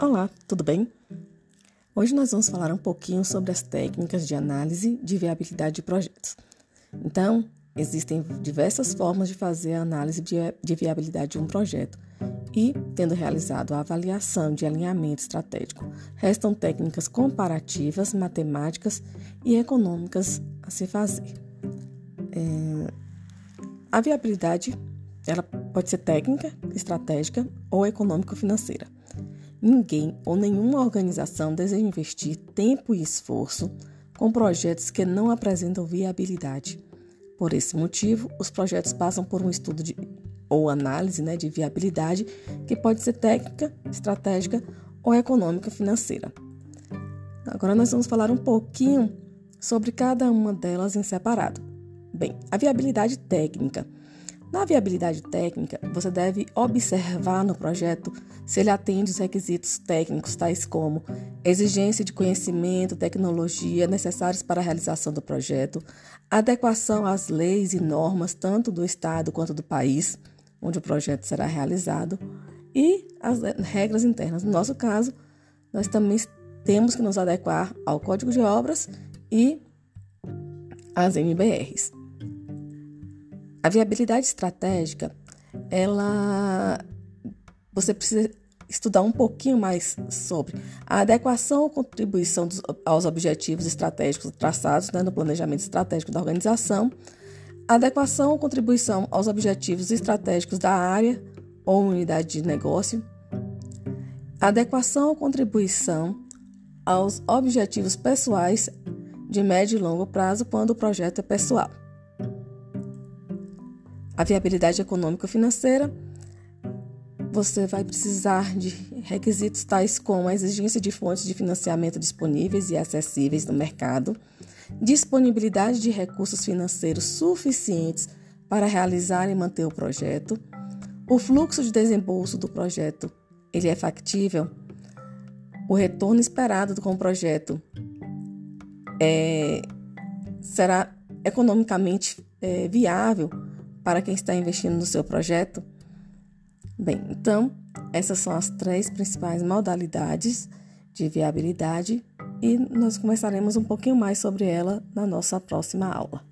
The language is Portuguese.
Olá, tudo bem? Hoje nós vamos falar um pouquinho sobre as técnicas de análise de viabilidade de projetos. Então, existem diversas formas de fazer a análise de viabilidade de um projeto e, tendo realizado a avaliação de alinhamento estratégico, restam técnicas comparativas, matemáticas e econômicas a se fazer. É, a viabilidade ela pode ser técnica, estratégica ou econômico-financeira. Ninguém ou nenhuma organização deseja investir tempo e esforço com projetos que não apresentam viabilidade. Por esse motivo, os projetos passam por um estudo de, ou análise né, de viabilidade que pode ser técnica, estratégica ou econômica financeira. Agora nós vamos falar um pouquinho sobre cada uma delas em separado. Bem, a viabilidade técnica na viabilidade técnica, você deve observar no projeto se ele atende os requisitos técnicos, tais como exigência de conhecimento, tecnologia necessários para a realização do projeto, adequação às leis e normas, tanto do Estado quanto do país onde o projeto será realizado, e as regras internas. No nosso caso, nós também temos que nos adequar ao Código de Obras e às MBRs. A viabilidade estratégica, ela você precisa estudar um pouquinho mais sobre a adequação ou contribuição dos, aos objetivos estratégicos traçados né, no planejamento estratégico da organização, adequação ou contribuição aos objetivos estratégicos da área ou unidade de negócio, adequação ou contribuição aos objetivos pessoais de médio e longo prazo quando o projeto é pessoal. A viabilidade econômico-financeira, você vai precisar de requisitos tais como a exigência de fontes de financiamento disponíveis e acessíveis no mercado, disponibilidade de recursos financeiros suficientes para realizar e manter o projeto, o fluxo de desembolso do projeto, ele é factível, o retorno esperado com o projeto é, será economicamente é, viável para quem está investindo no seu projeto? Bem, então, essas são as três principais modalidades de viabilidade e nós conversaremos um pouquinho mais sobre ela na nossa próxima aula.